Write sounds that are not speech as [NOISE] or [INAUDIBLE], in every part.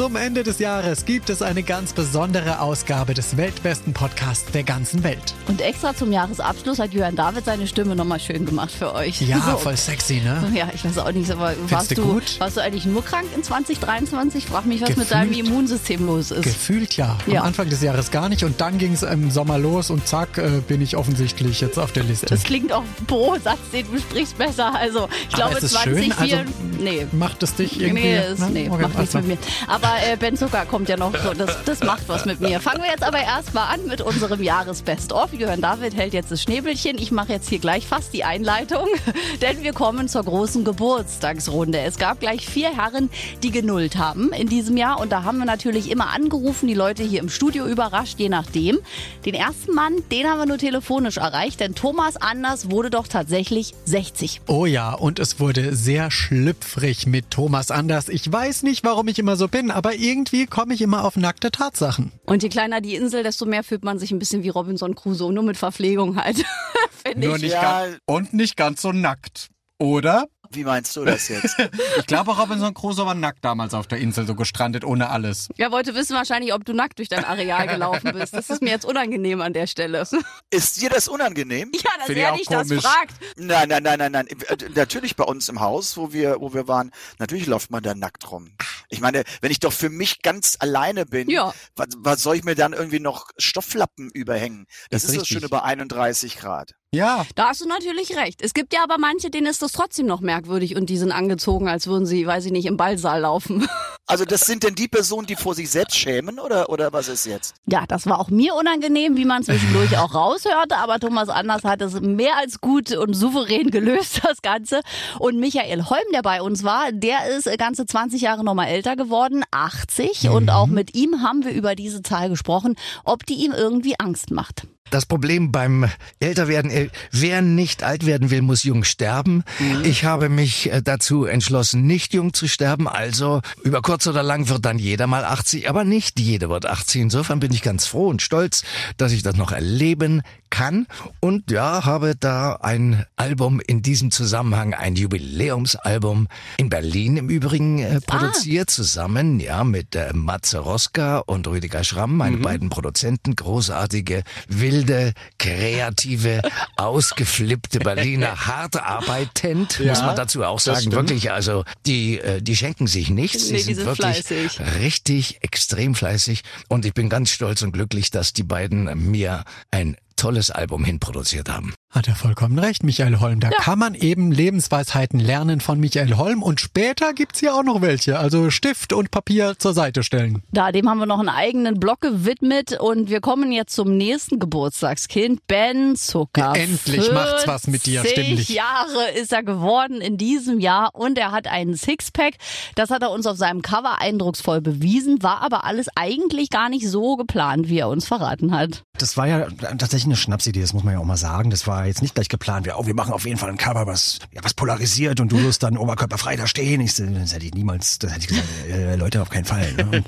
Zum Ende des Jahres gibt es eine ganz besondere Ausgabe des weltbesten Podcasts der ganzen Welt. Und extra zum Jahresabschluss hat Jörn David seine Stimme nochmal schön gemacht für euch. Ja, So. voll sexy, ne? Ja, ich weiß auch nicht, aber warst du gut? warst du eigentlich nur krank in 2023? Frag mich, was mit Gefühlt. deinem Immunsystem los ist. Gefühlt ja. Am Ja. Anfang des Jahres gar nicht und dann ging es im Sommer los und zack, äh, bin ich offensichtlich jetzt auf der Liste. Das klingt auch pro Satz, den du sprichst, besser. Also, ich Aber glaube, es ist 20, schön, also, nee. Macht es dich irgendwie? Nee, das, ne? nee Okay, macht nichts also. mit mir. Aber äh, Ben Zucker kommt ja noch so, das, das macht was mit mir. Fangen wir jetzt aber erstmal an mit unserem Jahresbest-of. Jörn David hält jetzt das Schnäbelchen. Ich mache jetzt hier gleich fast die Einleitung, [LAUGHS] denn wir kommen zur großen Geburtstagsrunde. Es gab gleich vier Herren, die genullt haben in diesem Jahr und da haben wir natürlich immer angerufen, die Leute hier im Studio überrascht, je nachdem. Den ersten Mann, den haben wir nur telefonisch erreicht, denn Thomas Anders wurde doch tatsächlich 60. Oh ja, und es wurde sehr schlüpfrig mit Thomas Anders. Ich weiß nicht, warum ich immer so bin, aber irgendwie komme ich immer auf nackte Tatsachen. Und je kleiner die Insel, desto mehr fühlt man sich ein bisschen wie Robinson Crusoe, nur mit Verpflegung halt. [LAUGHS] Finde Nur ich. nicht Ja. ganz, und nicht ganz so nackt. Oder? Wie meinst du das jetzt? [LAUGHS] Ich glaube, Robinson Crusoe war nackt damals auf der Insel, so gestrandet ohne alles. Er wollte wissen wahrscheinlich, ob du nackt durch dein Areal gelaufen bist. Das ist mir jetzt unangenehm an der Stelle. [LAUGHS] Ist dir das unangenehm? Ja, dass Finde ich er dich das fragt. Nein, nein, nein, nein, nein. Natürlich bei uns im Haus, wo wir, wo wir waren, natürlich läuft man da nackt rum. Ich meine, wenn ich doch für mich ganz alleine bin, Ja. was, was soll ich mir dann irgendwie noch Stofflappen überhängen? Das Ist ist, doch richtig. schon über 31 Grad. Ja, Da hast du natürlich recht. Es gibt ja aber manche, denen ist das trotzdem noch merkwürdig und die sind angezogen, als würden sie, weiß ich nicht, im Ballsaal laufen. [LAUGHS] Also das sind denn die Personen, die vor sich selbst schämen oder, oder was ist jetzt? Ja, das war auch mir unangenehm, wie man zwischendurch auch raushörte, aber Thomas Anders hat es mehr als gut und souverän gelöst, das Ganze. Und Michael Holm, der bei uns war, der ist ganze 20 Jahre nochmal älter geworden, 80. Und auch mit ihm haben wir über diese Zahl gesprochen, ob die ihm irgendwie Angst macht. Das Problem beim Älterwerden, äh, wer nicht alt werden will, muss jung sterben. Ich habe mich äh, dazu entschlossen, nicht jung zu sterben. Also über kurz oder lang wird dann jeder mal 80, aber nicht jeder wird 80. Insofern bin ich ganz froh und stolz, dass ich das noch erleben kann. Und ja, habe da ein Album in diesem Zusammenhang, ein Jubiläumsalbum in Berlin im Übrigen äh, produziert, zusammen ja mit äh, Matze Roska und Rüdiger Schramm, meine beiden Produzenten, großartige, wilde, kreative, [LAUGHS] ausgeflippte Berliner, hart arbeitend, muss man dazu auch sagen. Wirklich, also die, äh, die schenken sich nichts. Nee, die die sind sind wirklich fleißig. richtig extrem fleißig und ich bin ganz stolz und glücklich, dass die beiden mir ein tolles Album hinproduziert haben. Hat er vollkommen recht, Michael Holm. Da kann man eben Lebensweisheiten lernen von Michael Holm und später gibt's hier auch noch welche. Also Stift und Papier zur Seite stellen. Da, dem haben wir noch einen eigenen Blog gewidmet und wir kommen jetzt zum nächsten Geburtstagskind, Ben Zucker. Ja, endlich macht's was mit dir, 40 stimmlich. Jahre ist er geworden in diesem Jahr und er hat einen Sixpack. Das hat er uns auf seinem Cover eindrucksvoll bewiesen, war aber alles eigentlich gar nicht so geplant, wie er uns verraten hat. Das war ja tatsächlich eine Schnapsidee, das muss man ja auch mal sagen. Das war jetzt nicht gleich geplant. Wir, oh, wir machen auf jeden Fall ein Cover, was, ja, was polarisiert und du wirst dann oberkörperfrei da stehen. Ich, das hätte ich niemals, das hätte ich gesagt, [LAUGHS] äh, Leute, auf keinen Fall. Ne?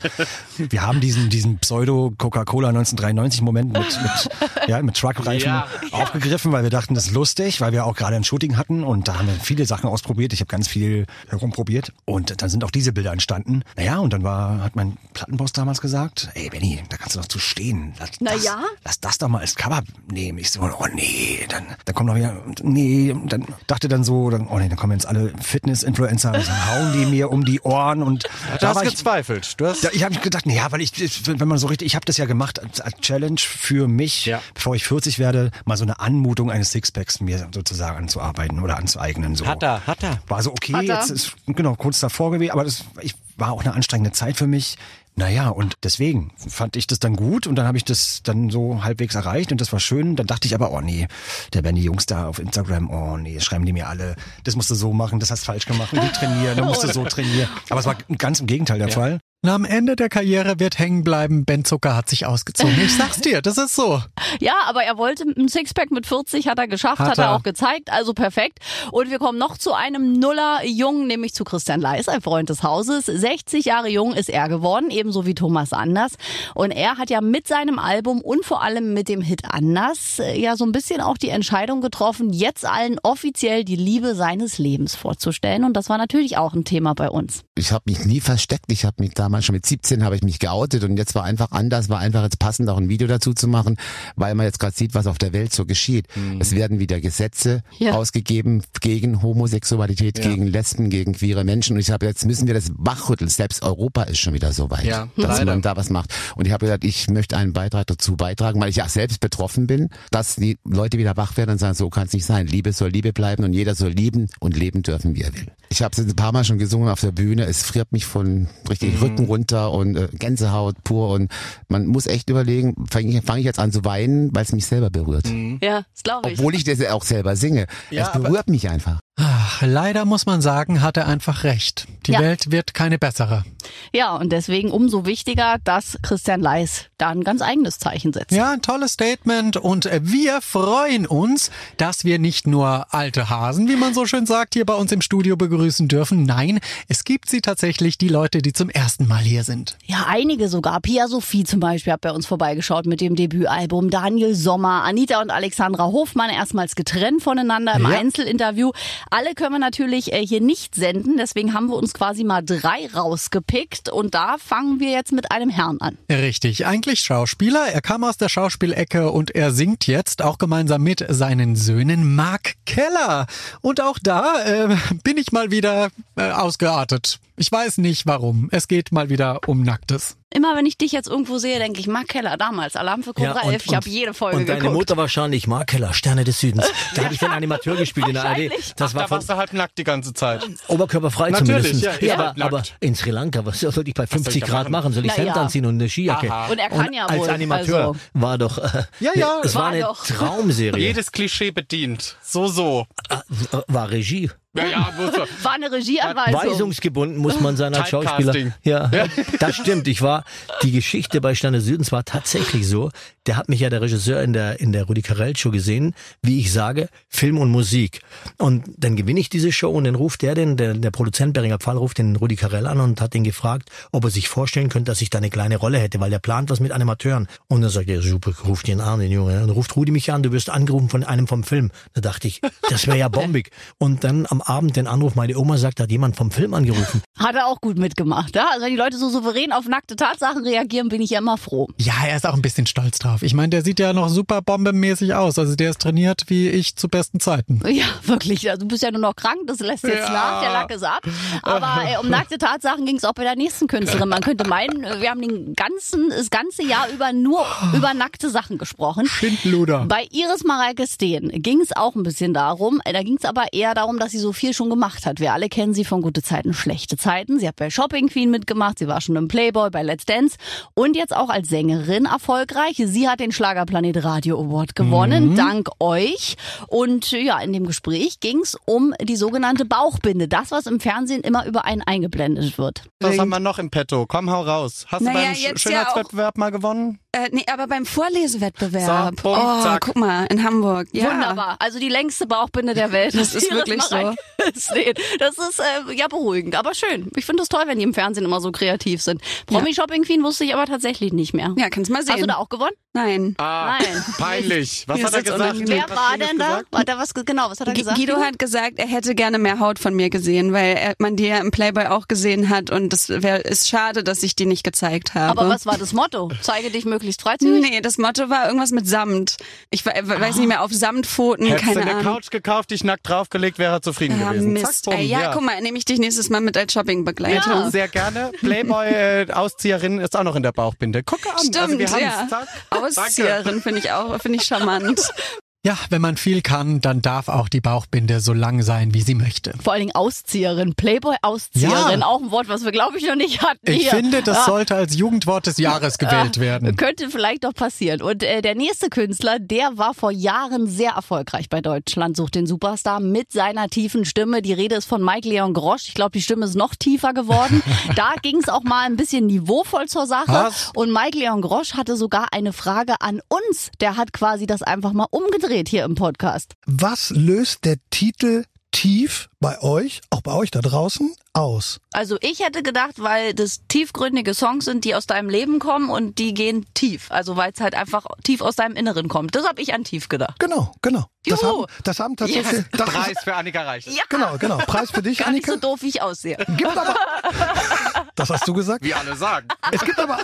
Wir haben diesen, diesen Pseudo-Coca-Cola 1993-Moment mit, mit, ja, mit Truckreifen aufgegriffen, weil wir dachten, das ist lustig, weil wir auch gerade ein Shooting hatten und da haben wir viele Sachen ausprobiert. Ich habe ganz viel herumprobiert und dann sind auch diese Bilder entstanden. Naja, und dann war, hat mein Plattenboss damals gesagt, ey Benny, da kannst du doch zu stehen. Lass, Na das, ja? lass das doch mal als Cover nehmen. Ich so, oh nee, dann, dann kommt noch wieder, nee, und dann dachte dann so, dann, oh nee, dann kommen jetzt alle Fitness-Influencer und dann hauen die mir um die Ohren und du hast war ich, gezweifelt. Du hast da, ich habe gedacht, ja, weil ich, wenn man so richtig, ich habe das ja gemacht als, als Challenge für mich, Ja. bevor ich 40 werde, mal so eine Anmutung eines Sixpacks mir sozusagen anzuarbeiten oder anzueignen. So. Hat er, hat er. War so okay, Hat er. jetzt ist genau kurz davor gewesen, aber das ich, war auch eine anstrengende Zeit für mich. Naja, und deswegen fand ich das dann gut und dann habe ich das dann so halbwegs erreicht und das war schön. Dann dachte ich aber, oh nee, der Benny Jungs da auf Instagram, oh nee, schreiben die mir alle, das musst du so machen, das hast falsch gemacht die trainieren, dann musst du [LAUGHS] so trainieren. Aber es war ganz im Gegenteil der Fall. Na, am Ende der Karriere wird hängen bleiben, Ben Zucker hat sich ausgezogen. Ich sag's dir, das ist so. [LAUGHS] Ja, aber er wollte ein Sixpack mit 40, hat er geschafft, hat, Hat er er. auch gezeigt, also perfekt. Und wir kommen noch zu einem Nuller-Jungen, nämlich zu Christian Leis, ein Freund des Hauses. 60 Jahre jung ist er geworden, ebenso wie Thomas Anders. Und er hat ja mit seinem Album und vor allem mit dem Hit Anders äh, ja so ein bisschen auch die Entscheidung getroffen, jetzt allen offiziell die Liebe seines Lebens vorzustellen. Und das war natürlich auch ein Thema bei uns. ich habe mich nie versteckt. Ich habe mich damals schon mit 17 habe ich mich geoutet und jetzt war einfach anders, war einfach jetzt passend auch ein Video dazu zu machen, weil man jetzt gerade sieht, was auf der Welt so geschieht. Es werden wieder Gesetze Ja. ausgegeben gegen Homosexualität, gegen Lesben, gegen queere Menschen und ich habe jetzt müssen wir das wachrütteln. Selbst Europa ist schon wieder so weit, Ja, dass leider. man da was macht. Und ich habe gesagt, ich möchte einen Beitrag dazu beitragen, weil ich ja selbst betroffen bin, dass die Leute wieder wach werden und sagen, so kann es nicht sein. Liebe soll Liebe bleiben und jeder soll lieben und leben dürfen, wie er will. Ich habe es ein paar Mal schon gesungen auf der Bühne. Es friert mich von richtig Rücken runter und äh, Gänsehaut pur und man muss echt überlegen, fange ich, fang ich jetzt an zu weinen, weil es mich selber berührt. Ja, das glaube ich. Obwohl ich das auch selber singe. Ja, es berührt mich einfach. Ach, leider muss man sagen, hat er einfach recht. Die Ja. Welt wird keine bessere. Ja, und deswegen umso wichtiger, dass Christian Leis da ein ganz eigenes Zeichen setzt. Ja, ein tolles Statement und wir freuen uns, dass wir nicht nur alte Hasen, wie man so schön sagt, hier bei uns im Studio begrüßen dürfen. Nein, es gibt sie tatsächlich, die Leute, die zum ersten Mal hier sind. Ja, einige sogar. Pia Sophie zum Beispiel hat bei uns vorbeigeschaut mit dem Debütalbum. Daniel Sommer, Anita und Alexandra Hofmann erstmals getrennt voneinander im Ja. Einzelinterview. Alle können wir natürlich äh, hier nicht senden, deswegen haben wir uns quasi mal drei rausgepickt und da fangen wir jetzt mit einem Herrn an. Richtig, eigentlich Schauspieler. Er kam aus der Schauspielecke und er singt jetzt auch gemeinsam mit seinen Söhnen Mark Keller. Und auch da äh, bin ich mal wieder äh, ausgeartet. Ich weiß nicht warum. Es geht mal wieder um Nacktes. Immer wenn ich dich jetzt irgendwo sehe, denke ich, Mark Keller damals, Alarm für Cobra 11. Ich habe jede Folge Und deine geguckt. Mutter wahrscheinlich, Mark Keller, Sterne des Südens. Da habe ich den Animateur gespielt in der ARD. Das war Da warst du halb nackt die ganze Zeit. oberkörperfrei Natürlich, zumindest. ja, ich aber, nackt. aber in Sri Lanka, was soll ich bei soll ich 50 da Grad machen? machen? Soll ich Na Hemd ja. anziehen und eine Skijacke? Und er kann ja als wohl, Animateur also. war doch, äh, Ja, ja, es war, war eine doch. Traumserie. Jedes Klischee bedient. So, so. Äh, war Regie. Ja, ja, er? [LAUGHS] War eine Regieanweisung. Weisungsgebunden muss man sein als Schauspieler. Ja, [LAUGHS] das stimmt. Ich war, die Geschichte bei Sterne des Südens war tatsächlich so. Der hat mich ja der Regisseur in der, in der Rudi Carell Show gesehen, wie ich sage, Film und Musik. Und dann gewinne ich diese Show und dann ruft der den, der, der Produzent Beringer Pfahl ruft den Rudi Carell an und hat ihn gefragt, ob er sich vorstellen könnte, dass ich da eine kleine Rolle hätte, weil der plant was mit Animateuren. Und dann sagt er, super, ruft ihn an, den Junge. Und dann ruft Rudi mich an, du wirst angerufen von einem vom Film. Da dachte ich, das wäre ja bombig. Und dann am Abend den Anruf, meine Oma sagt, da hat jemand vom Film angerufen. Hat er auch gut mitgemacht. Ja? Also wenn die Leute so souverän auf nackte Tatsachen reagieren, bin ich ja immer froh. Ja, er ist auch ein bisschen stolz drauf. Ich meine, der sieht ja noch super bombenmäßig aus. Also der ist trainiert wie ich zu besten Zeiten. Ja, wirklich. Also du bist ja nur noch krank, das lässt jetzt Ja. nach, der Lack ist ab. Aber äh, um nackte Tatsachen ging es auch bei der nächsten Künstlerin. Man könnte meinen, äh, wir haben den ganzen, das ganze Jahr über nur über nackte Sachen gesprochen. Schindluder. Bei Iris Mareike Steen ging es auch ein bisschen darum. Äh, Da ging es aber eher darum, dass sie so viel schon gemacht hat. Wir alle kennen sie von gute Zeiten, schlechte Zeiten. Sie hat bei Shopping Queen mitgemacht, sie war schon im Playboy, bei Let's Dance und jetzt auch als Sängerin erfolgreich. Sie hat den Schlagerplanet Radio Award gewonnen, dank euch. Und äh, ja, in dem Gespräch ging es um die sogenannte Bauchbinde. Das, was im Fernsehen immer über einen eingeblendet wird. Was haben wir noch im Petto? Komm, hau raus. Hast Naja, du beim Sch- jetzt ja Schönheitswettbewerb mal gewonnen? Äh, nee, aber beim Vorlesewettbewerb. So, Punkt, oh, zack. guck mal, in Hamburg. Ja. Wunderbar. Also die längste Bauchbinde der Welt. Das [LAUGHS] ist wirklich so. [LAUGHS] Das ist äh, ja beruhigend, aber schön. Ich finde es toll, wenn die im Fernsehen immer so kreativ sind. Promi Shopping Queen wusste ich aber tatsächlich nicht mehr. Ja, kannst mal sehen. Hast du da auch gewonnen? Nein. Ah, Nein. [LAUGHS] peinlich. Was Mir hat er gesagt? unangenehm. Wer war hat denn da? gesagt? Hat er was, ge- genau, was hat er G- gesagt? Guido hat gesagt, er hätte gerne mehr Haut von mir gesehen, weil er, man die ja im Playboy auch gesehen hat und es ist schade, dass ich die nicht gezeigt habe. aber was war das Motto? Zeige dich möglichst freizügig? Nee, das Motto war irgendwas mit Samt. Ich we- weiß nicht mehr, auf Samtpfoten, Hättest du keine eine Ahnung. Couch gekauft, dich nackt draufgelegt, wäre er zufrieden Ah, gewesen. Mist. Zack, bumm, Ey, ja, guck mal, nehme ich dich nächstes Mal mit als Shoppingbegleitung. Ja. Sehr gerne. Playboy-Auszieherin ist auch noch in der Bauchbinde. Gucke an. Stimmt, also wir ja. Zack. Auszieherin finde ich auch, finde ich charmant. [LAUGHS] Ja, wenn man viel kann, dann darf auch die Bauchbinde so lang sein, wie sie möchte. Vor allen Dingen Auszieherin, Playboy-Auszieherin, Ja. auch ein Wort, was wir glaube ich noch nicht hatten. Ich hier. finde, das Ah. sollte als Jugendwort des Jahres gewählt werden. Könnte vielleicht doch passieren. Und äh, der nächste Künstler, der war vor Jahren sehr erfolgreich bei Deutschland, sucht den Superstar mit seiner tiefen Stimme. Die Rede ist von Mike Leon Grosch. Ich glaube, die Stimme ist noch tiefer geworden. [LAUGHS] da ging es auch mal ein bisschen niveauvoll zur Sache. Was? Und Mike Leon Grosch hatte sogar eine Frage an uns. Der hat quasi das einfach mal umgedreht hier im Podcast. Was löst der Titel Tief bei euch, auch bei euch da draußen, aus? Also ich hätte gedacht, weil das tiefgründige Songs sind, die aus deinem Leben kommen und die gehen tief. Also weil es halt einfach tief aus deinem Inneren kommt. Das habe ich an tief gedacht. Genau, genau. Das Juhu. haben, das haben tatsächlich. Yes. Das ist, Preis für Annika Reich. Ja, genau, genau. Preis für dich, gar nicht Annika. so doof, wie ich aussehe. Gibt aber. [LAUGHS] Das hast du gesagt. Wie alle sagen. Es gibt aber,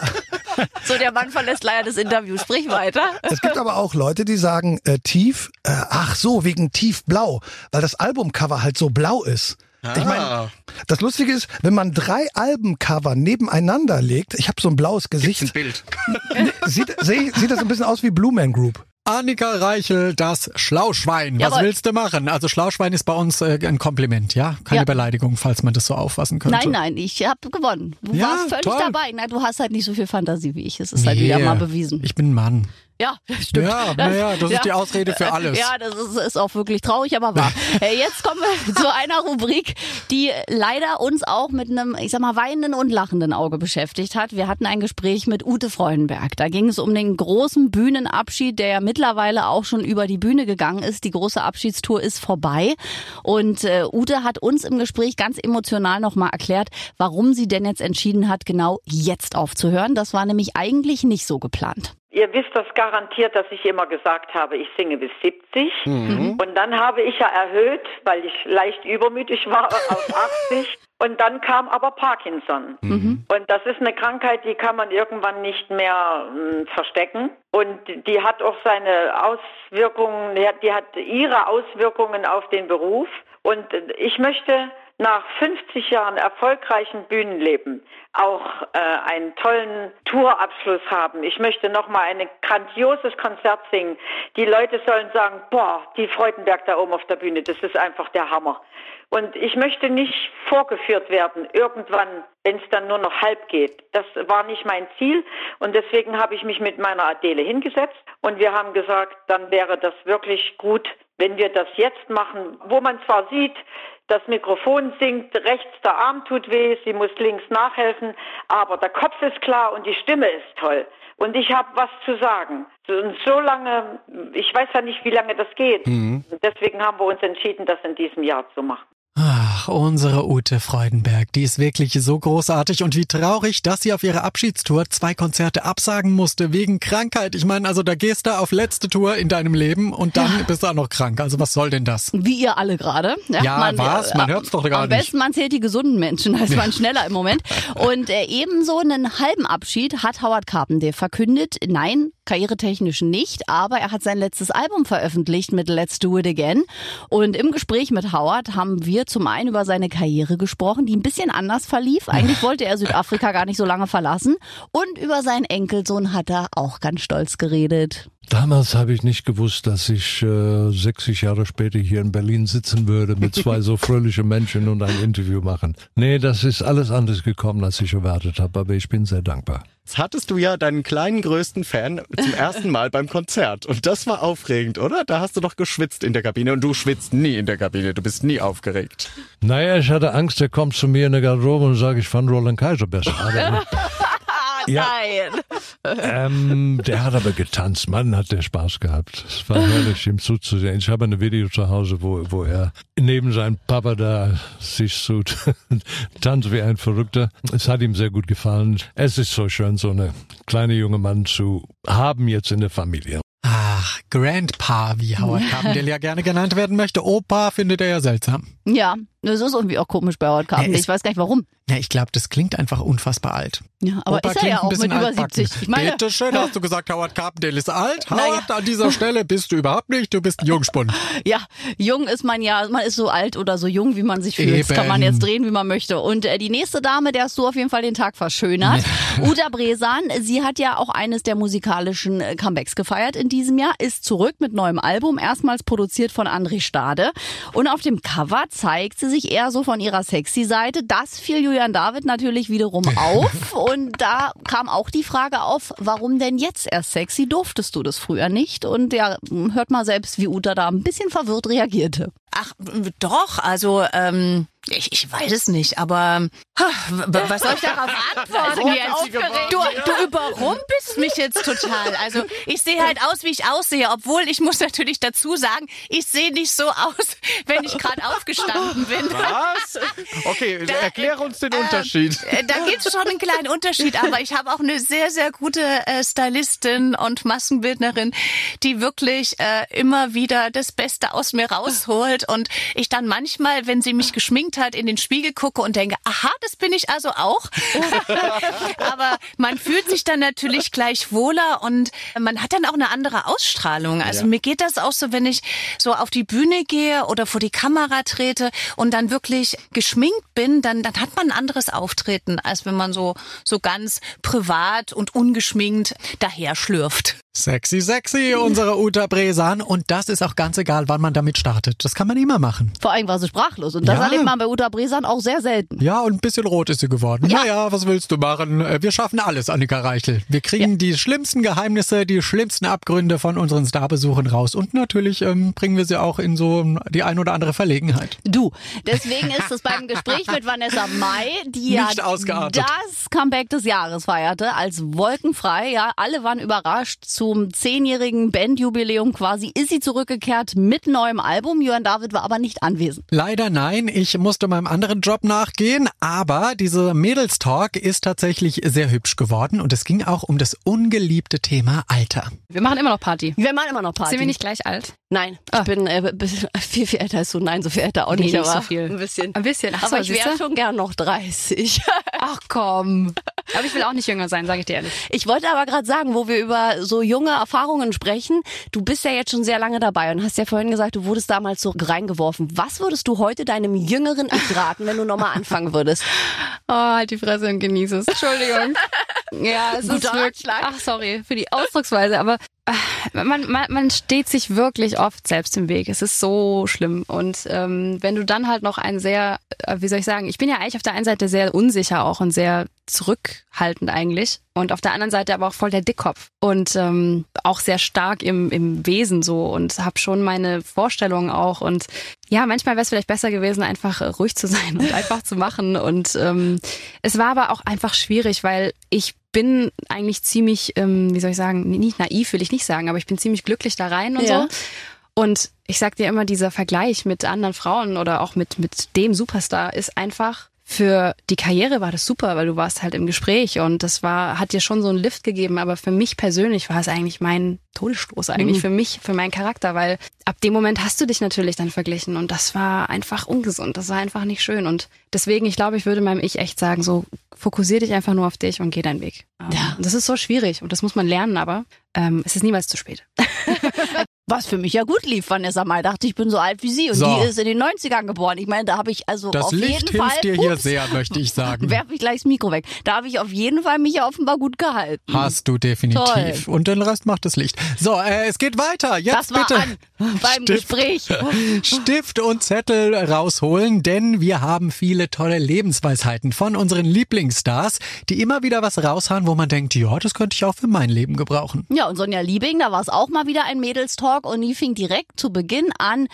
So, der Mann verlässt leider das Interview. Sprich weiter. es gibt aber auch Leute, die sagen äh, tief. Äh, ach so, wegen tiefblau, weil das Albumcover halt so blau ist. Ich meine, das Lustige ist, wenn man drei Albencover nebeneinander legt, ich habe so ein blaues Gibt's Gesicht, ein Bild. sieht, seh, sieht das ein bisschen aus wie Blue Man Group. Annika Reichel, das Schlauschwein. Was Jawohl. willst du machen? Also Schlauschwein ist bei uns äh, ein Kompliment, ja? Keine Ja. Beleidigung, falls man das so auffassen könnte. Nein, nein, ich habe gewonnen. Du Ja, warst völlig toll. dabei. Na, du hast halt nicht so viel Fantasie wie ich. Es ist halt wieder Nee, mal bewiesen. Ich bin ein Mann. Ja, [LAUGHS] stimmt. Ja, naja, das ist die Ausrede für alles. Ja, das ist, ist auch wirklich traurig, aber wahr. [LAUGHS] Äh, Jetzt kommen wir [LAUGHS] zu einer Rubrik, die leider uns auch mit einem, ich sag mal, weinenden und lachenden Auge beschäftigt hat. Wir hatten ein Gespräch mit Ute Freudenberg. Da ging es um den großen Bühnenabschied, der ja mittlerweile auch schon über die Bühne gegangen ist. Die große Abschiedstour ist vorbei. Und äh, Ute hat uns im Gespräch ganz emotional nochmal erklärt, warum sie denn jetzt entschieden hat, genau jetzt aufzuhören. Das war nämlich eigentlich nicht so geplant. Ihr wisst das garantiert, dass ich immer gesagt habe, ich singe bis 70. Und dann habe ich ja erhöht, weil ich leicht übermütig war, [LAUGHS] auf 80. Und dann kam aber Parkinson. Und das ist eine Krankheit, die kann man irgendwann nicht mehr mh, verstecken. Und die hat auch seine Auswirkungen, die hat, die hat ihre Auswirkungen auf den Beruf. Und äh, ich möchte nach 50 Jahren erfolgreichen Bühnenleben auch äh, einen tollen Tourabschluss haben. Ich möchte noch mal ein grandioses Konzert singen. Die Leute sollen sagen, boah, die Freudenberg da oben auf der Bühne, das ist einfach der Hammer. Und ich möchte nicht vorgeführt werden, irgendwann, wenn es dann nur noch halb geht. Das war nicht mein Ziel. Und deswegen habe ich mich mit meiner Adele hingesetzt und wir haben gesagt, dann wäre das wirklich gut, wenn wir das jetzt machen, wo man zwar sieht, das Mikrofon singt, rechts der Arm tut weh, sie muss links nachhelfen, aber der Kopf ist klar und die Stimme ist toll. Und ich habe was zu sagen. Und so lange, ich weiß ja nicht, wie lange das geht. Deswegen haben wir uns entschieden, das in diesem Jahr zu machen. Unsere Ute Freudenberg, die ist wirklich so großartig und wie traurig, dass sie auf ihre Abschiedstour zwei Konzerte absagen musste wegen Krankheit. Ich meine, also da gehst du auf letzte Tour in deinem Leben und dann bist du auch noch krank. Also was soll denn das? Wie ihr alle gerade. Ja, was? Man hört's doch gar Am nicht. besten man zählt die gesunden Menschen, ist man schneller im Moment. Und äh, ebenso einen halben Abschied hat Howard Carpenter verkündet. Nein, karrieretechnisch nicht, aber er hat sein letztes Album veröffentlicht mit Let's Do It Again. Und im Gespräch mit Howard haben wir zum einen über seine Karriere gesprochen, die ein bisschen anders verlief. Eigentlich wollte er Südafrika gar nicht so lange verlassen. Und über seinen Enkelsohn hat er auch ganz stolz geredet. Damals habe ich nicht gewusst, dass ich äh, 60 Jahre später hier in Berlin sitzen würde mit zwei [LAUGHS] so fröhlichen Menschen und ein Interview machen. Nee, das ist alles anders gekommen, als ich erwartet habe, aber ich bin sehr dankbar. Jetzt hattest du ja deinen kleinen größten Fan zum ersten Mal beim Konzert. Und das war aufregend, oder? Da hast du doch geschwitzt in der Kabine. Und du schwitzt nie in der Kabine. Du bist nie aufgeregt. Naja, ich hatte Angst, er kommt zu mir in der Garderobe und sagt, ich fand Roland Kaiser besser. [LAUGHS] Ja. Nein. ähm, der hat aber getanzt. Mann, hat der Spaß gehabt. Es war herrlich, ihm zuzusehen. Ich habe ein Video zu Hause, wo, wo er neben seinem Papa da sich so [LAUGHS] tanzt wie ein Verrückter. Es hat ihm sehr gut gefallen. Es ist so schön, so eine kleine junge Mann zu haben jetzt in der Familie. Ach, Grandpa, wie Howard [LAUGHS] Carpendale ja gerne genannt werden möchte. Opa findet er ja seltsam. Ja, Das ist irgendwie auch komisch bei Howard Carpendale. Ich weiß gar nicht warum. Ja, ich glaube, das klingt einfach unfassbar alt. Ja, aber Opa ist er ja auch mit über altbacken. 70. Ich meine, Bitte schön, hast du gesagt, Howard Carpendale ist alt? Howard, an dieser Stelle bist du überhaupt nicht, du bist ein Jungspund. [LAUGHS] ja, jung ist man ja, man ist so alt oder so jung, wie man sich fühlt. Das kann man Eben. jetzt drehen, wie man möchte. Und äh, die nächste Dame, der hast du auf jeden Fall den Tag verschönert. Uta Bresan, sie hat ja auch eines der musikalischen äh, Comebacks gefeiert in diesem Jahr, ist zurück mit neuem Album, erstmals produziert von André Stade. Und auf dem Cover zeigt sie sich eher so von ihrer sexy Seite. Das fiel Julian David natürlich wiederum auf. Und da kam auch die Frage auf, warum denn jetzt erst sexy? Durftest du das früher nicht? Und ja, hört mal selbst, wie Uta da ein bisschen verwirrt reagierte. Ach, doch, also ähm, ich, ich weiß es nicht, aber was soll ich darauf [LAUGHS] antworten jetzt? Du, du überrumpelst mich jetzt total. Also ich sehe halt aus, wie ich aussehe, obwohl ich muss natürlich dazu sagen, ich sehe nicht so aus, wenn ich gerade aufgestanden bin. Was? Okay, erkläre uns den Unterschied. Äh, Da gibt es schon einen kleinen Unterschied, aber ich habe auch eine sehr, sehr gute äh, Stylistin und Maskenbildnerin, die wirklich äh, immer wieder das Beste aus mir rausholt und ich dann manchmal, wenn sie mich geschminkt hat, in den Spiegel gucke und denke, aha, das bin ich also auch. [LAUGHS] aber man fühlt sich dann natürlich gleich wohler und man hat dann auch eine andere Ausstrahlung. Also Ja. mir geht das auch so, wenn ich so auf die Bühne gehe oder vor die Kamera trete und dann wirklich geschminkt bin, dann, dann hat man ein anderes Auftreten, als wenn man so, so ganz privat und ungeschminkt daher schlürft. Sexy, sexy, unsere Uta Bresan. Und das ist auch ganz egal, wann man damit startet. Das kann man immer machen. Vor allem war sie sprachlos. Und das Ja. erlebt man bei Uta Bresan auch sehr selten. Ja, und ein bisschen rot ist sie geworden. Ja. Naja, was willst du machen? Äh, Wir schaffen alles, Annika Reichel. Wir kriegen die schlimmsten Geheimnisse, die schlimmsten Abgründe von unseren Starbesuchen raus. Und natürlich ähm, bringen wir sie auch in so die ein oder andere Verlegenheit. Du. Deswegen ist es beim Gespräch mit Vanessa Mai, die ja das Comeback des Jahres feierte, als wolkenfrei. Ja, alle waren überrascht. Zum zehnjährigen Bandjubiläum quasi ist sie zurückgekehrt mit neuem Album. Johann David war aber nicht anwesend. Leider nein, ich musste meinem anderen Job nachgehen, aber diese Mädels-Talk ist tatsächlich sehr hübsch geworden und es ging auch um das ungeliebte Thema Alter. Wir machen immer noch Party. Wir machen immer noch Party. Sind wir nicht gleich alt? Nein, ich bin äh, [LAUGHS] viel, viel älter als du. Nein, so viel älter auch Nee, nicht, nicht aber so viel. ein bisschen. Ein bisschen. Ach so, aber ich wäre schon gern noch 30. Ach komm. Aber ich will auch nicht jünger sein, sage ich dir ehrlich. Ich wollte aber gerade sagen, wo wir über so junge Erfahrungen sprechen, du bist ja jetzt schon sehr lange dabei und hast ja vorhin gesagt, du wurdest damals so reingeworfen. Was würdest du heute deinem jüngeren Ich raten, wenn du nochmal anfangen würdest? [LAUGHS] Oh, halt die Fresse und genieße es. Entschuldigung. [LAUGHS] ja, es ist Guter wirklich, ach sorry für die Ausdrucksweise, aber man, man, man steht sich wirklich oft selbst im Weg. Es ist so schlimm. Und ähm, wenn du dann halt noch ein sehr, äh, wie soll ich sagen, ich bin ja eigentlich auf der einen Seite sehr unsicher auch und sehr zurückhaltend eigentlich. Und auf der anderen Seite aber auch voll der Dickkopf. Und ähm, auch sehr stark im, im Wesen so und habe schon meine Vorstellungen auch. Und ja, manchmal wäre es vielleicht besser gewesen, einfach äh, ruhig zu sein und [LAUGHS] einfach zu machen. Und ähm, es war aber auch einfach schwierig, weil ich bin eigentlich ziemlich, ähm, wie soll ich sagen, nicht naiv will ich nicht sagen, aber ich bin ziemlich glücklich da rein und Ja. so. Und ich sag dir immer, dieser Vergleich mit anderen Frauen oder auch mit, mit dem Superstar ist einfach für die Karriere war das super, weil du warst halt im Gespräch und das war, hat dir schon so einen Lift gegeben. Aber für mich persönlich war es eigentlich mein Todesstoß eigentlich Mhm. für mich, für meinen Charakter, weil ab dem Moment hast du dich natürlich dann verglichen und das war einfach ungesund. Das war einfach nicht schön. Und deswegen, ich glaube, ich würde meinem Ich echt sagen, so fokussier dich einfach nur auf dich und geh deinen Weg. Ja. Das ist so schwierig und das muss man lernen, aber ähm, es ist niemals zu spät. [LAUGHS] Was für mich ja gut lief, Vanessa Mai. Dachte, ich bin so alt wie sie und So. die ist in den 90ern geboren. Ich meine, da habe ich also Das auf Licht jeden Fall... hilft dir hier Ups, sehr, möchte ich sagen. [LAUGHS] Werf ich gleich das Mikro weg. Da habe ich auf jeden Fall mich ja offenbar gut gehalten. Hast du definitiv. Toll. Und den Rest macht das Licht. So, äh, es geht weiter. Jetzt Das war bitte. an beim Stift. Gespräch. [LAUGHS] Stift und Zettel rausholen, denn wir haben viele tolle Lebensweisheiten von unseren Lieblingsstars, die immer wieder was raushauen, wo man denkt, ja, das könnte ich auch für mein Leben gebrauchen. Ja, und Sonja Liebing, da war es auch mal wieder ein Mädelstalk und die fing direkt zu Beginn an,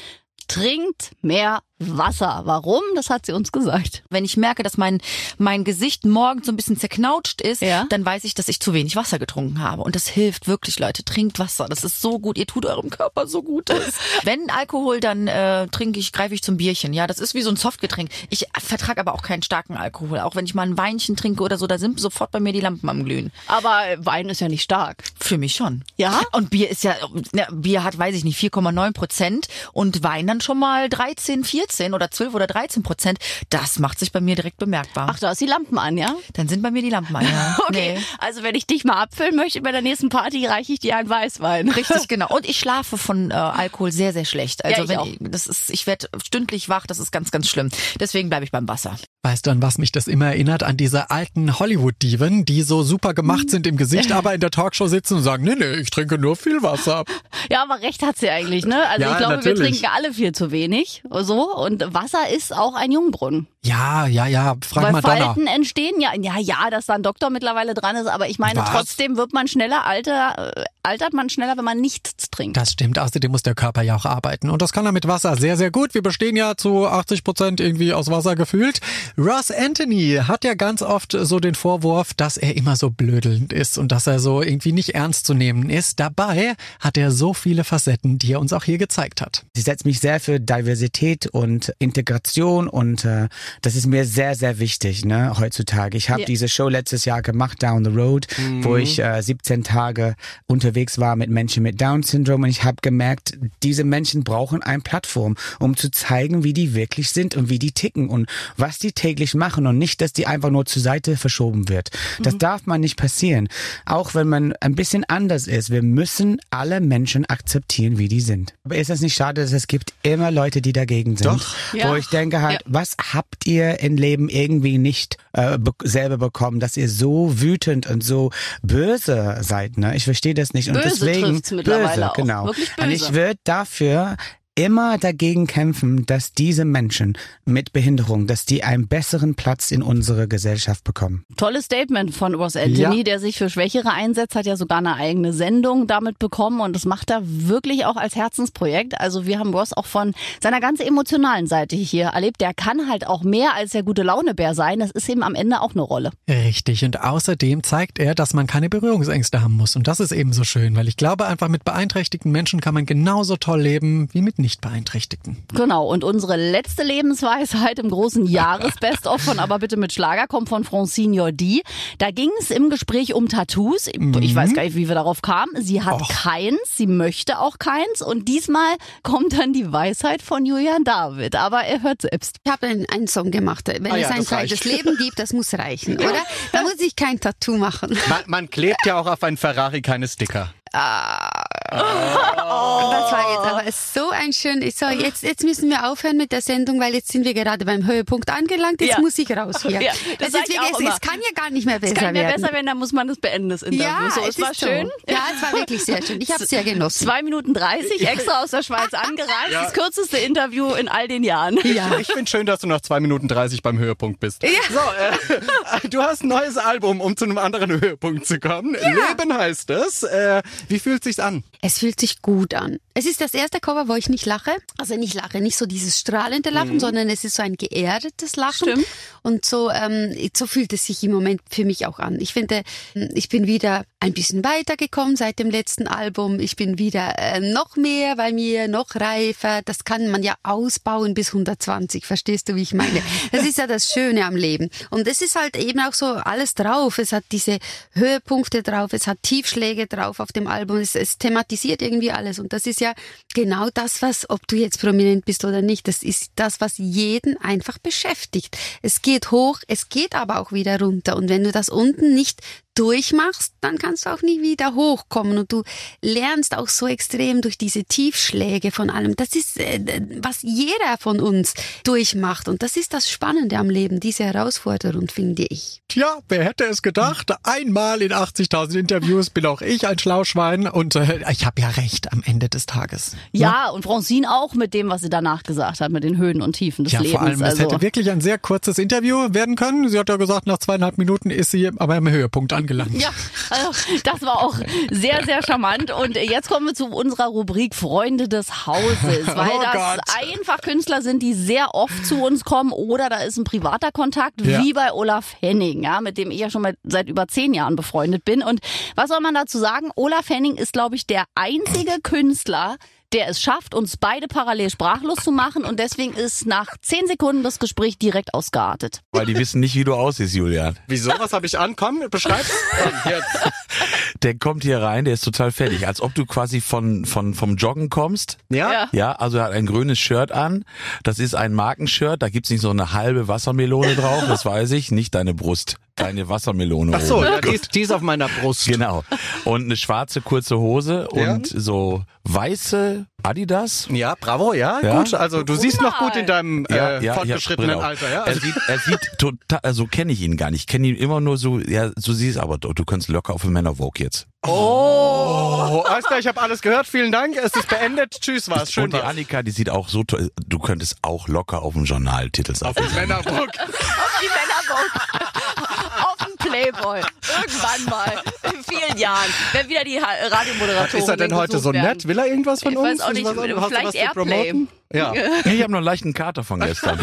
trinkt mehr Wasser. Warum? Das hat sie uns gesagt. Wenn ich merke, dass mein, mein Gesicht morgens so ein bisschen zerknautscht ist, dann weiß ich, dass ich zu wenig Wasser getrunken habe. Und das hilft wirklich, Leute. Trinkt Wasser. Das ist so gut. Ihr tut eurem Körper so Gutes. [LAUGHS] Wenn Alkohol, dann äh, trinke ich, greife ich zum Bierchen. Ja, das ist wie so ein Softgetränk. Ich vertrage aber auch keinen starken Alkohol. Auch wenn ich mal ein Weinchen trinke oder so, da sind sofort bei mir die Lampen am Glühen. Aber Wein ist ja nicht stark. Für mich schon. Ja? Und Bier ist ja, ne, Bier hat, weiß ich nicht, 4,9 Prozent und Wein dann schon mal 13, 14. 14 oder 12 oder 13 Prozent, das macht sich bei mir direkt bemerkbar. Ach, da ist die Lampen an, ja? Dann sind bei mir die Lampen an, ja. [LAUGHS] Okay, Nee. also wenn ich dich mal abfüllen möchte bei der nächsten Party, reiche ich dir einen Weißwein. Richtig, [LAUGHS] genau. Und ich schlafe von äh, Alkohol sehr, sehr schlecht. Also Ja, ich wenn auch. ich, das ist, ich werde stündlich wach, das ist ganz, ganz schlimm. Deswegen bleibe ich beim Wasser. Weißt du, an was mich das immer erinnert? An diese alten Hollywood-Diven, die so super gemacht sind im Gesicht, [LAUGHS] aber in der Talkshow sitzen und sagen, nee, nee, ich trinke nur viel Wasser. Ja, aber recht hat sie eigentlich, ne? Also Ja, ich glaube, wir natürlich. trinken alle viel zu wenig. So. Und Wasser ist auch ein Jungbrunnen. Ja, ja, ja, frag Weil Madonna. Falten entstehen, ja, ja, ja, dass da ein Doktor mittlerweile dran ist, aber ich meine, Was? trotzdem wird man schneller alter, äh, altert man schneller, wenn man nichts trinkt. Das stimmt, außerdem muss der Körper ja auch arbeiten. Und das kann er mit Wasser sehr, sehr gut. Wir bestehen ja zu 80 Prozent irgendwie aus Wasser gefühlt. Ross Anthony hat ja ganz oft so den Vorwurf, dass er immer so blödelnd ist und dass er so irgendwie nicht ernst zu nehmen ist. Dabei hat er so viele Facetten, die er uns auch hier gezeigt hat. Ich setze mich sehr für Diversität und Integration und äh, das ist mir sehr, sehr wichtig ne, heutzutage. Ich habe Ja. diese Show letztes Jahr gemacht, Down the Road, wo Mhm. ich äh, 17 Tage unterwegs war mit Menschen mit Down-Syndrom und ich habe gemerkt, diese Menschen brauchen eine Plattform, um zu zeigen, wie die wirklich sind und wie die ticken und was die täglich machen und nicht, dass die einfach nur zur Seite verschoben wird. Das Mhm. darf man nicht passieren. Auch wenn man ein bisschen anders ist. Wir müssen alle Menschen akzeptieren, wie die sind. Aber ist das nicht schade, dass es gibt immer Leute, die dagegen sind? Doch. Wo Ja. ich denke halt, was habt ihr im Leben irgendwie nicht äh, be selber bekommen, dass ihr so wütend und so böse seid? Ne? Ich verstehe das nicht. Und Böse deswegen mittlerweile böse, genau. Wirklich Und böse. ich würde dafür immer dagegen kämpfen, dass diese Menschen mit Behinderung, dass die einen besseren Platz in unserer Gesellschaft bekommen. Tolles Statement von Ross Anthony, Ja. der sich für Schwächere einsetzt, hat ja sogar eine eigene Sendung damit bekommen und das macht er wirklich auch als Herzensprojekt. Also wir haben Ross auch von seiner ganz emotionalen Seite hier erlebt. Der kann halt auch mehr als der gute Launebär sein. Das ist eben am Ende auch eine Rolle. Richtig. Und außerdem zeigt er, dass man keine Berührungsängste haben muss. Und das ist eben so schön, weil ich glaube, einfach mit beeinträchtigten Menschen kann man genauso toll leben wie mit nicht beeinträchtigten. Genau, und unsere letzte Lebensweisheit im großen Jahresbest-of von Aber bitte mit Schlager kommt von Francine Jordi. Da ging es im Gespräch um Tattoos. Ich Mhm. weiß gar nicht, wie wir darauf kamen. Sie hat Och. keins, sie möchte auch keins. Und diesmal kommt dann die Weisheit von Julian David. Aber er hört selbst. Ich habe einen, einen Song gemacht. Wenn Ah ja, es ein das zweites. Leben gibt, das muss reichen, oder? [LAUGHS] Da muss ich kein Tattoo machen. Man, man klebt ja auch auf einen Ferrari keine Sticker. Das war jetzt aber so ein schön. So, jetzt, jetzt müssen wir aufhören mit der Sendung, weil jetzt sind wir gerade beim Höhepunkt angelangt. Jetzt Ja. muss ich raus hier. [LAUGHS] Ja, das es, ich wirklich, auch es, immer. es kann ja gar nicht mehr Es besser kann nicht mehr werden. besser werden, dann muss man das beenden, das Interview. Ja, so, es es war ist so. schön. Ja, es war wirklich sehr schön. Ich habe es sehr genossen. Zwei Minuten 30, extra aus der Schweiz [LAUGHS] angereist. Ja. Das kürzeste Interview in all den Jahren. Ich finde schön, dass du nach zwei Minuten 30 beim Höhepunkt bist. Ja. So, äh, [LAUGHS] du hast ein neues Album, um zu einem anderen Höhepunkt zu kommen. Leben heißt es. Äh, wie fühlt sich's an? Es fühlt sich gut an. Es ist das erste Cover, wo ich nicht lache. Also nicht lache, nicht so dieses strahlende Lachen, Mhm. sondern es ist so ein geerdetes Lachen. Und so, ähm, so fühlt es sich im Moment für mich auch an. Ich finde, ich bin wieder ein bisschen weitergekommen seit dem letzten Album. Ich bin wieder äh, noch mehr bei mir, noch reifer. Das kann man ja ausbauen bis 120. Verstehst du, wie ich meine? Das ist ja das Schöne am Leben. Und es ist halt eben auch so alles drauf. Es hat diese Höhepunkte drauf, es hat Tiefschläge drauf auf dem Album. Es, es thematisiert irgendwie alles. Und das ist ja genau das, was, ob du jetzt prominent bist oder nicht, das ist das, was jeden einfach beschäftigt. Es geht hoch, es geht aber auch wieder runter. Und wenn du das unten nicht durchmachst, dann kannst du auch nie wieder hochkommen und du lernst auch so extrem durch diese Tiefschläge von allem. Das ist, äh, was jeder von uns durchmacht und das ist das Spannende am Leben, diese Herausforderung, finde ich. Tja, wer hätte es gedacht? Einmal in 80.000 Interviews bin auch ich ein Schlauschwein und äh, ich habe ja recht am Ende des Tages. Ja, und Francine auch mit dem, was sie danach gesagt hat, mit den Höhen und Tiefen des Ja, Lebens. vor allem, es also. hätte wirklich ein sehr kurzes Interview werden können. Sie hat ja gesagt, nach zweieinhalb Minuten ist sie aber im Höhepunkt angelangt. Ja, also das war auch sehr, sehr charmant. Und jetzt kommen wir zu unserer Rubrik Freunde des Hauses, [LAUGHS] weil Oh das Gott. einfach Künstler sind, die sehr oft zu uns kommen oder da ist ein privater Kontakt, Ja. wie bei Olaf Henning, ja, mit dem ich ja schon mal seit über zehn Jahren befreundet bin. Und was soll man dazu sagen? Olaf Henning ist, glaube ich, der einzige Künstler, der es schafft, uns beide parallel sprachlos zu machen und deswegen ist nach zehn Sekunden das Gespräch direkt ausgeartet. Weil die wissen nicht, wie du aussiehst, Julian. Wieso? Was habe ich an? Komm, beschreib's. Komm, [LAUGHS] jetzt. der kommt hier rein, der ist total fertig, als ob du quasi von, von, vom Joggen kommst. Ja? Ja. Ja, also er hat ein grünes Shirt an. Das ist ein Markenshirt, da gibt's nicht so eine halbe Wassermelone drauf, das weiß ich, nicht deine Brust. Deine Wassermelone. Ach so, oben. ja, die ist, die ist auf meiner Brust. Genau. Und eine schwarze kurze Hose Ja. und so weiße Adidas. Ja, bravo, ja, gut. Also du siehst noch gut in deinem äh, fortgeschrittenen Brille auf. Alter, ja. Er sieht, er sieht total, also kenne ich ihn gar nicht. Ich kenne ihn immer nur so, ja, so siehst aber du, du kannst locker auf den Männer Vogue jetzt. Oh, alles klar, ich habe alles gehört. Vielen Dank. Es ist beendet. Tschüss, war's. Schön und die war's. Annika, die sieht auch so toll. Du könntest auch locker auf dem Journaltitel sein. Auf. Auf die Männerbock. Auf den Playboy. Irgendwann mal. In vielen Jahren. Wenn wieder die Radiomoderatoren Ist er denn heute so nett? Will er irgendwas von Ich uns? weiß auch nicht, was- hast du was vielleicht zu Airplay. promoten? Ja. [LAUGHS] Ich habe noch einen leichten Kater von gestern.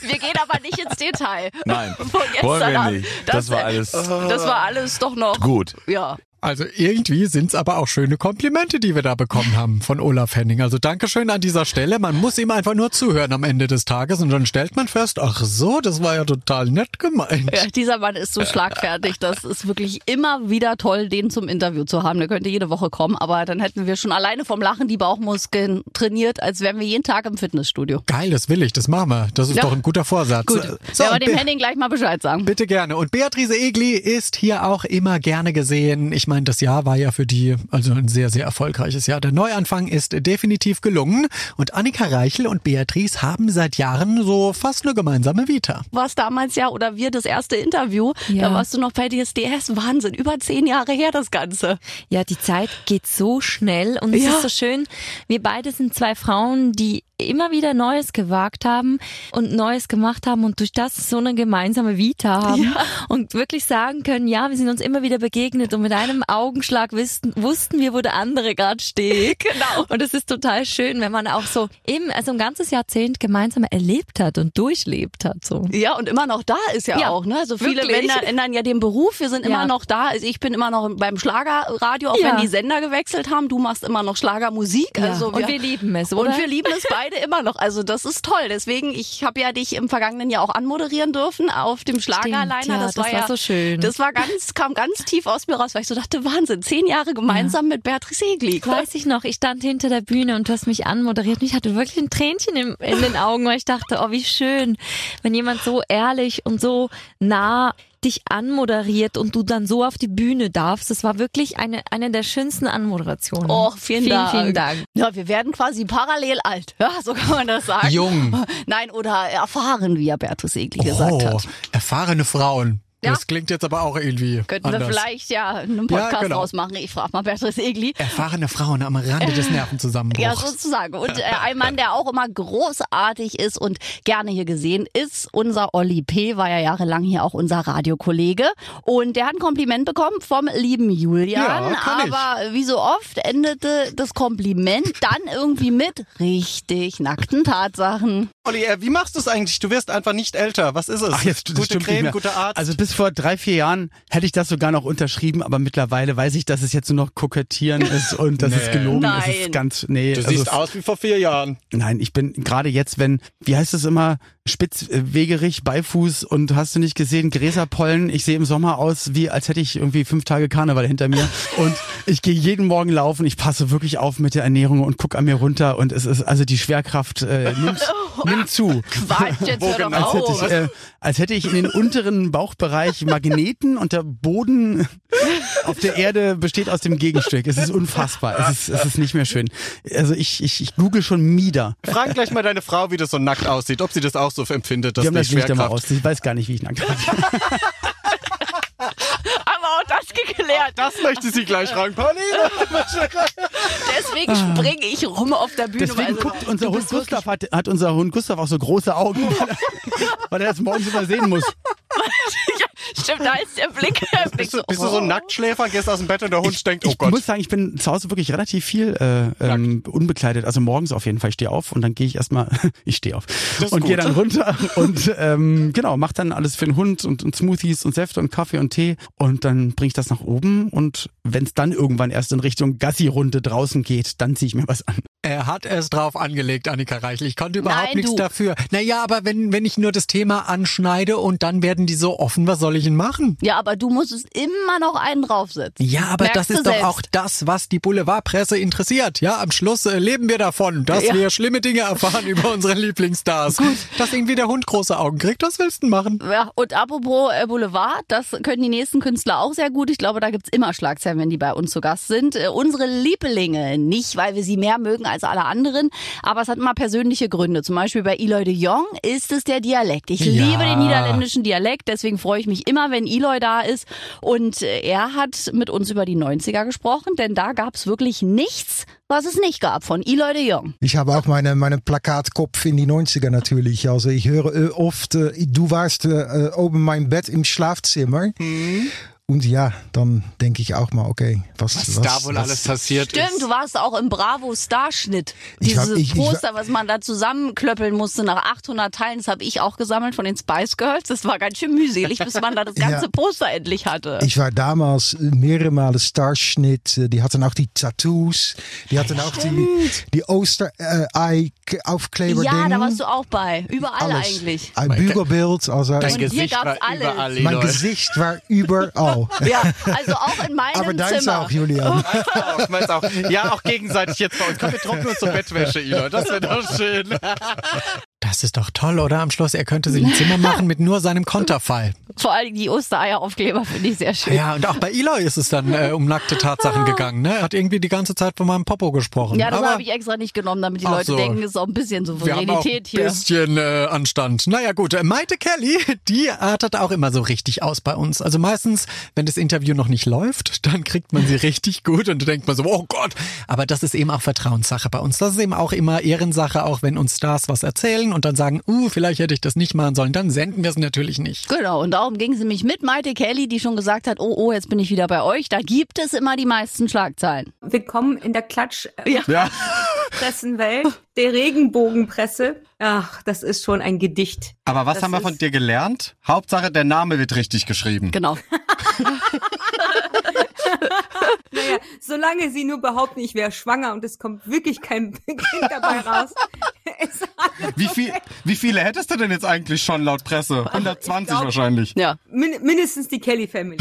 Wir gehen aber nicht ins Detail. Nein, Von gestern wollen wir an. nicht. Das war alles- Das war alles doch noch. Gut. Ja. Also irgendwie sind's aber auch schöne Komplimente, die wir da bekommen haben von Olaf Henning. Also Dankeschön an dieser Stelle. Man muss ihm einfach nur zuhören am Ende des Tages und dann stellt man fest, ach so, das war ja total nett gemeint. Ja, dieser Mann ist so schlagfertig. Das ist wirklich immer wieder toll, den zum Interview zu haben. Der könnte jede Woche kommen, aber dann hätten wir schon alleine vom Lachen die Bauchmuskeln trainiert, als wären wir jeden Tag im Fitnessstudio. Geil, das will ich, das machen wir. Das ist Ja. doch ein guter Vorsatz. Gut. So, wir dem Be- Henning gleich mal Bescheid sagen. Bitte gerne. Und Beatrice Egli ist hier auch immer gerne gesehen. Ich meine, das Jahr war ja für die also ein sehr, sehr erfolgreiches Jahr. Der Neuanfang ist definitiv gelungen. Und Annika Reichel und Beatrice haben seit Jahren so fast eine gemeinsame Vita. warst damals ja, oder wir das erste Interview, Ja. da warst du noch bei DSDS. Wahnsinn, über zehn Jahre her das Ganze. Ja, die Zeit geht so schnell und es Ja. ist so schön. Wir beide sind zwei Frauen, die immer wieder Neues gewagt haben und Neues gemacht haben und durch das so eine gemeinsame Vita haben und wirklich sagen können, ja, wir sind uns immer wieder begegnet und mit einem Augenschlag wussten, wussten wir, wo der andere gerade steht. [LAUGHS] Genau. Und es ist total schön, wenn man auch so eben, also ein ganzes Jahrzehnt gemeinsam erlebt hat und durchlebt hat. So. Ja, und immer noch da ist ja, Ja, auch. Ne? Also viele wirklich. ändern, ändern ja den Beruf. Wir sind Ja. immer noch da. Also ich bin immer noch beim Schlagerradio, auch Ja. wenn die Sender gewechselt haben. Du machst immer noch Schlagermusik. Ja, Also und wir lieben es, oder? Und wir lieben es beide immer noch. Also das ist toll. Deswegen, ich habe ja dich im vergangenen Jahr auch anmoderieren dürfen auf dem Schlagerliner. Ja, das, das war war ja so schön. Das war ganz, kam ganz tief aus mir raus, weil ich so dachte, Wahnsinn, zehn Jahre gemeinsam mit Beatrice Egli. Weiß ich noch, ich stand hinter der Bühne und du hast mich anmoderiert und ich hatte wirklich ein Tränchen im, in den Augen, weil ich dachte, oh, wie schön, wenn jemand so ehrlich und so nah dich anmoderiert und du dann so auf die Bühne darfst. Das war wirklich eine, eine der schönsten Anmoderationen. Oh, vielen, vielen Dank. Vielen Dank. Ja, wir werden quasi parallel alt. Ja, so kann man das sagen. Jung. Nein, oder erfahren, wie ja Beatrice Egli gesagt Oh, hat. erfahrene Frauen. Ja. Das klingt jetzt aber auch irgendwie Könnten anders. wir vielleicht ja einen Podcast Ja, genau. rausmachen. Ich frage mal Beatrice Egli. Erfahrene Frauen am Rande des Nervenzusammenbruchs. Ja, sozusagen. Und äh, [LAUGHS] ein Mann, der auch immer großartig ist und gerne hier gesehen ist, unser Olli P. war ja jahrelang hier auch unser Radiokollege. Und der hat ein Kompliment bekommen vom lieben Julian. Ja, kann ich. aber wie so oft endete das Kompliment dann irgendwie mit richtig nackten Tatsachen. Olli, äh, wie machst du es eigentlich? Du wirst einfach nicht älter. Was ist es? Ach, jetzt Gute Creme, nicht mehr. guter Arzt. Also bis vor drei, vier Jahren hätte ich das sogar noch unterschrieben, aber mittlerweile weiß ich, dass es jetzt nur noch kokettieren ist und dass es Nee. gelogen ist. Es Nein. ist ganz, nee. Du also siehst es- aus wie vor vier Jahren. Nein, ich bin gerade jetzt, wenn, wie heißt es immer, spitzwegerig, Beifuß und hast du nicht gesehen, Gräserpollen. Ich sehe im Sommer aus, wie als hätte ich irgendwie fünf Tage Karneval hinter mir. [LAUGHS] Und ich gehe jeden Morgen laufen. Ich passe wirklich auf mit der Ernährung und guck an mir runter. Und es ist, also die Schwerkraft äh, nimmt, [LAUGHS] nimmt zu. Quatsch, jetzt [LAUGHS] hör doch als, hätte auf. ich, äh, als hätte ich in den unteren Bauchbereich Magneten und der Boden auf der Erde besteht aus dem Gegenstück. Es ist unfassbar. Es ist, es ist nicht mehr schön. Also ich, ich, ich google schon Mieder. Frag gleich mal deine Frau, wie das so nackt aussieht, ob sie das auch so empfindet, dass Die haben die das Licht immer aus. Ich weiß gar nicht, wie ich nackt aussehe. [LAUGHS] Aber auch das geklärt. Das möchte sie gleich fragen, Pauline. [LAUGHS] Deswegen springe ich rum auf der Bühne. Deswegen guckt unser Hund Gustav, hat, hat unser Hund Gustav auch so große Augen, [LAUGHS] weil er, weil er das morgens immer sehen muss. Stimmt, da ist der Blick. [LAUGHS] Der Blick Bist du, bist du so ein Nacktschläfer, gehst aus dem Bett und der Hund denkt, oh Ich Gott. muss sagen, ich bin zu Hause wirklich relativ viel äh, ähm, unbekleidet. Also morgens auf jeden Fall. Ich stehe auf und dann gehe ich erstmal, [LAUGHS] ich stehe auf und gehe dann runter und ähm, genau, mach dann alles für den Hund und, und Smoothies und Säfte und Kaffee und Tee und dann bringe ich das nach oben und wenn es dann irgendwann erst in Richtung Gassi-Runde draußen geht, dann ziehe ich mir was an. Er hat es drauf angelegt, Annika Reichel. Ich konnte überhaupt Nein, nichts du. dafür. Naja, aber wenn, wenn ich nur das Thema anschneide und dann werden die so offen, was soll ich denn machen? Ja, aber du musstest immer noch einen draufsetzen. Ja, aber Merkst das ist doch selbst. auch das, was die Boulevardpresse interessiert. Ja, am Schluss äh, leben wir davon, dass Ja. wir schlimme Dinge erfahren [LAUGHS] über unsere Lieblingsstars. Dass irgendwie der Hund große Augen kriegt, was willst du denn machen? Ja, und apropos äh, Boulevard, das können die nächsten Künstler auch sehr gut. Ich glaube, da gibt's immer Schlagzeilen, wenn die bei uns zu Gast sind. Äh, unsere Liebelinge, nicht weil wir sie mehr mögen als alle anderen, aber es hat immer persönliche Gründe. Zum Beispiel bei Eloy de Jong ist es der Dialekt. Ich Ja. liebe den niederländischen Dialekt, deswegen freue ich mich immer, wenn Eloy da ist. Und äh, er hat mit uns über die 90er gesprochen, denn da gab's wirklich nichts, was es nicht gab von Eloy de Jong. Ich habe auch meine, meine Plakatkopf in die 90er natürlich. Also ich höre äh, oft, äh, du warst äh, oben mein Bett im Schlafzimmer. Und ja, dann denke ich auch mal, okay, was, Was da wohl alles passiert Stimmt, du warst auch im Bravo Starschnitt. Ich hab- Dieses ich- ich Poster, was man da zusammenklöppeln musste nach 800 Teilen, das habe ich auch gesammelt von den Spice Girls. Das war ganz schön mühselig, bis man da das [LAUGHS] ganze Ja. Poster endlich hatte. Ich war damals äh, mehrere Male Starschnitt. äh, Die hatten auch die Tattoos. Die hatten auch die, die Osterei-Aufkleber. ja, da warst du auch bei. Überall Alles. eigentlich. Ein Bügelbild. Also Dein Und hier Gesicht gab's war alles. überall, Mein. Gesicht war überall. Ja, also auch in meinem Aber deins Zimmer. auch, Julian. [LAUGHS] auch, meins auch. Ja, auch gegenseitig jetzt bei uns. Komm, wir trocknen uns zur Bettwäsche, Ilo. Das wäre doch schön. Das ist doch toll, oder? Am Schluss, er könnte sich ein Zimmer machen mit nur seinem Konterfall. Vor allem die Ostereieraufkleber finde ich sehr schön. Ja, und auch bei Eloy ist es dann äh, um nackte Tatsachen [LAUGHS] gegangen. Ne? Er hat irgendwie die ganze Zeit von meinem Popo gesprochen. Ja, das habe ich extra nicht genommen, damit die Leute so. denken, es ist auch ein bisschen auch ein Souveränität hier. bisschen äh, Anstand. Naja gut, äh, Maite Kelly, die artet auch immer so richtig aus bei uns. Also meistens, wenn das Interview noch nicht läuft, dann kriegt man sie richtig gut und dann denkt man so, oh Gott. Aber das ist eben auch Vertrauenssache bei uns. Das ist eben auch immer Ehrensache, auch wenn uns Stars was erzählen und dann sagen, uh, vielleicht hätte ich das nicht machen sollen, dann senden wir es natürlich nicht. Genau, und darum ging sie mich mit Maite Kelly, die schon gesagt hat, oh, oh, jetzt bin ich wieder bei euch. Da gibt es immer die meisten Schlagzeilen. Willkommen in der Klatsch Ja. Ja. Pressenwelt, der Regenbogenpresse. Ach, das ist schon ein Gedicht. Aber was Das haben wir von dir gelernt? Hauptsache, der Name wird richtig geschrieben. Genau. [LAUGHS] [LAUGHS] Naja, solange sie nur behaupten, ich wäre schwanger und es kommt wirklich kein [LAUGHS] Kind dabei raus. [LAUGHS] Wie, viel, wie viele hättest du denn jetzt eigentlich schon laut Presse? 120 glaub- wahrscheinlich. Ja. Min mindestens die Kelly Family.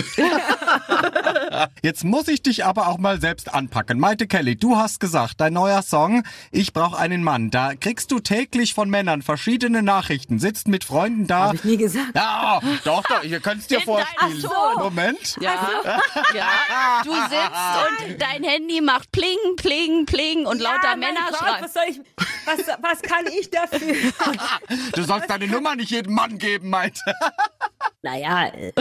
Jetzt muss ich dich aber auch mal selbst anpacken. Maite Kelly, du hast gesagt, dein neuer Song, Ich brauch einen Mann, da kriegst du täglich von Männern verschiedene Nachrichten, sitzt mit Freunden da. Hab ich nie gesagt. Ja, doch, doch, ihr könnt's dir In vorspielen. deinem Ton. Moment. Ja, ja. Du sitzt und dein Handy macht pling, pling, pling und lauter Männer Gott, schreien. Was, soll ich, was, was kann ich dafür? Du sollst deine Nummer nicht jedem Mann geben, Maite. Naja. äh,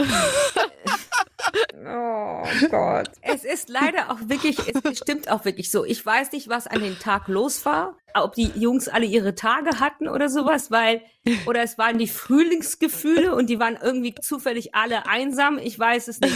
Oh Gott. Es ist leider auch wirklich, es stimmt auch wirklich so. Ich weiß nicht, was an dem Tag los war. Ob die Jungs alle ihre Tage hatten oder sowas, weil, oder es waren die Frühlingsgefühle und die waren irgendwie zufällig alle einsam. Ich weiß es nicht.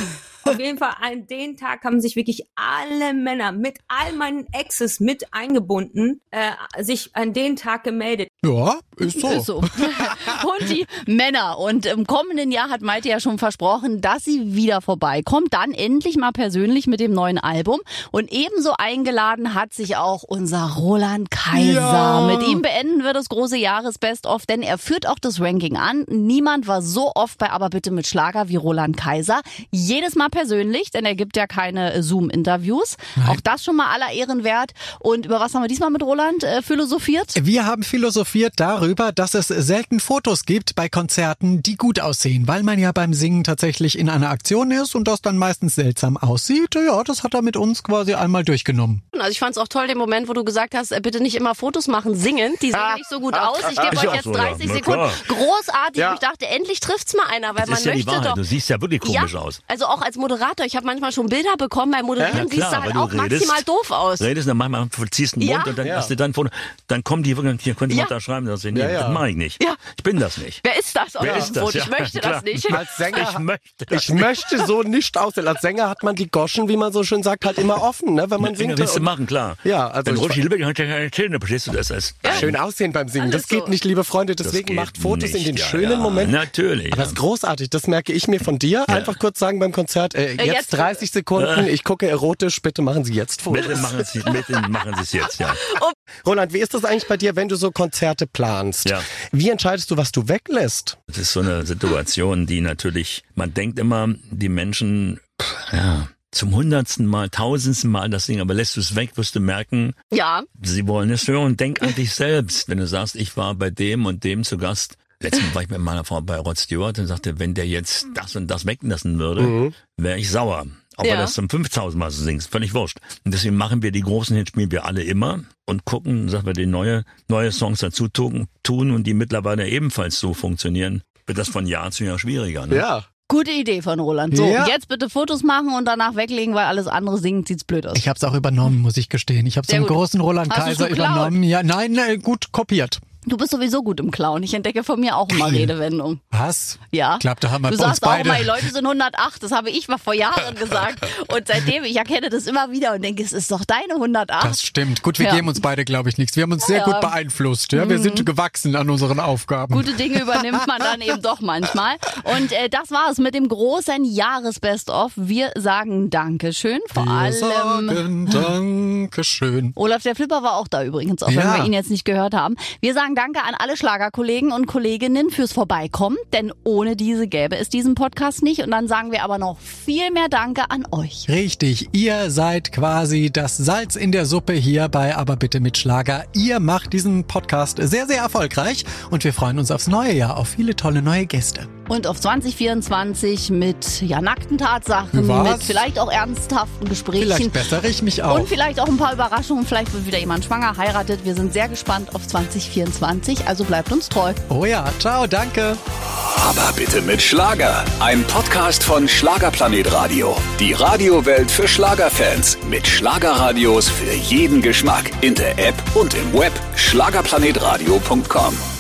Auf jeden Fall an den Tag haben sich wirklich alle Männer mit all meinen Exes mit eingebunden, äh, sich an den Tag gemeldet. Ja, ist so. Ist so. [LAUGHS] Und die Männer. Und im kommenden Jahr hat Maite ja schon versprochen, dass sie wieder vorbeikommt. Dann endlich mal persönlich mit dem neuen Album. Und ebenso eingeladen hat sich auch unser Roland Kaiser. Ja. Mit ihm beenden wir das große Jahresbest-of, denn er führt auch das Ranking an. Niemand war so oft bei Aber bitte mit Schlager wie Roland Kaiser. Jedes Mal persönlich, denn er gibt ja keine äh, Zoom-Interviews. Auch das schon mal aller Ehren wert. Und über was haben wir diesmal mit Roland äh, philosophiert? Wir haben philosophiert darüber, dass es selten Fotos gibt bei Konzerten, die gut aussehen, weil man ja beim Singen tatsächlich in einer Aktion ist und das dann meistens seltsam aussieht. Ja, das hat er mit uns quasi einmal durchgenommen. Also ich fand es auch toll, den Moment, wo du gesagt hast, äh, bitte nicht immer Fotos machen, singen. Die sehen nicht so gut aus. Ich gebe euch ja jetzt so, ja. 30 Na Sekunden. Großartig. Ja. Ich dachte, endlich trifft's mal einer, weil Das man ist ja die möchte Wahrheit. doch. Du siehst ja wirklich komisch ja, aus. Also auch als Moderator, ich habe manchmal schon Bilder bekommen. Beim Moderieren Ja, siehst klar, du weil halt du auch redest, maximal doof aus. Redest und dann manchmal verziehst den Ja. Mund und dann Ja. hast du dann von, dann kommen die wirklich, hier können Sie Ja. da schreiben, das, nee, Ja, ja. das mache ich nicht. Ja. Ich bin das nicht. Wer ist das Wer ist das? Ich Ja, möchte das nicht. Als Sänger, Ich möchte das ich möchte so nicht aussehen. Als Sänger hat man die Goschen, wie man so schön sagt, halt immer offen, ne, wenn man Ja, singt. willst du machen, klar. Ja, also Wenn ich- Roger Hilbeck hat ja keine Zähne, verstehst du das? das Schön aussehen beim Singen. Das geht nicht, liebe Freunde. Deswegen macht Fotos in den ja, schönen ja. Momenten. Natürlich, Aber ja. es ist großartig. Das merke ich mir von dir. Einfach kurz sagen beim Konzert, Äh, Äh, jetzt, jetzt- 30 Sekunden. Äh. Ich gucke erotisch. Bitte machen Sie jetzt Fotos. Bitte machen Sie, bitte machen Sie es jetzt, ja. [LAUGHS] Roland, wie ist das eigentlich bei dir, wenn du so Konzerte planst? Ja. Wie entscheidest du, was du weglässt? Das ist so eine Situation, die natürlich, man denkt immer, die Menschen, pff, ja, zum hundertsten Mal, tausendsten Mal das Ding, aber lässt du es weg, wirst du merken, Ja. sie wollen es hören. Denk an dich selbst. Wenn du sagst, ich war bei dem und dem zu Gast. Letztes Mal [LAUGHS] war ich mit meiner Frau bei Rod Stewart und sagte, wenn der jetzt das und das weglassen würde, Mhm. wäre ich sauer. Ob Ja. er das zum 5000 Mal so singt, völlig wurscht. Und deswegen machen wir die großen Hits, spielen wir alle immer und gucken, dass wir die neue, neue Songs dazu tun, und die mittlerweile ebenfalls so funktionieren, wird das von Jahr zu Jahr schwieriger. Ne? Ja. Gute Idee von Roland. So, Ja. jetzt bitte Fotos machen und danach weglegen, weil alles andere singt, sieht's blöd aus. Ich habe es auch übernommen, muss ich gestehen. Ich habe es im gut. großen Roland Hast Kaiser übernommen. Ja, nein, äh, gut kopiert. Du bist sowieso gut im Klauen. Ich entdecke von mir auch immer. Redewendungen. Was? Ja. Ich glaube, da haben wir Du sagst auch beide. mal, die Leute sind 108. Das habe ich mal vor Jahren gesagt. Und seitdem, ich erkenne das immer wieder und denke, es ist doch deine 108. Das stimmt. Gut, wir Ja. geben uns beide, glaube ich, nichts. Wir haben uns sehr Ja. gut beeinflusst. Ja? Wir Mhm. sind gewachsen an unseren Aufgaben. Gute Dinge übernimmt man dann eben doch manchmal. Und äh, das war es mit dem großen Jahresbest-of. Wir sagen Dankeschön. Vor Wir allem. sagen Dankeschön. Olaf der Flipper war auch da übrigens, auch Ja. wenn wir ihn jetzt nicht gehört haben. Wir sagen Danke an alle Schlagerkollegen und Kolleginnen fürs Vorbeikommen, denn ohne diese gäbe es diesen Podcast nicht. Und dann sagen wir aber noch viel mehr Danke an euch. Richtig, ihr seid quasi das Salz in der Suppe hier bei Aber bitte mit Schlager. Ihr macht diesen Podcast sehr, sehr erfolgreich und wir freuen uns aufs neue Jahr, auf viele tolle neue Gäste. Und auf 2024 mit ja, nackten Tatsachen, Was? mit vielleicht auch ernsthaften Gesprächen. Vielleicht bessere ich mich auch. Und vielleicht auch ein paar Überraschungen. Vielleicht wird wieder jemand schwanger, heiratet. Wir sind sehr gespannt auf 2024. Also bleibt uns treu. Oh ja, ciao, danke. Aber bitte mit Schlager. Ein Podcast von Schlagerplanet Radio. Die Radiowelt für Schlagerfans. Mit Schlagerradios für jeden Geschmack. In der App und im Web. Schlagerplanetradio.com.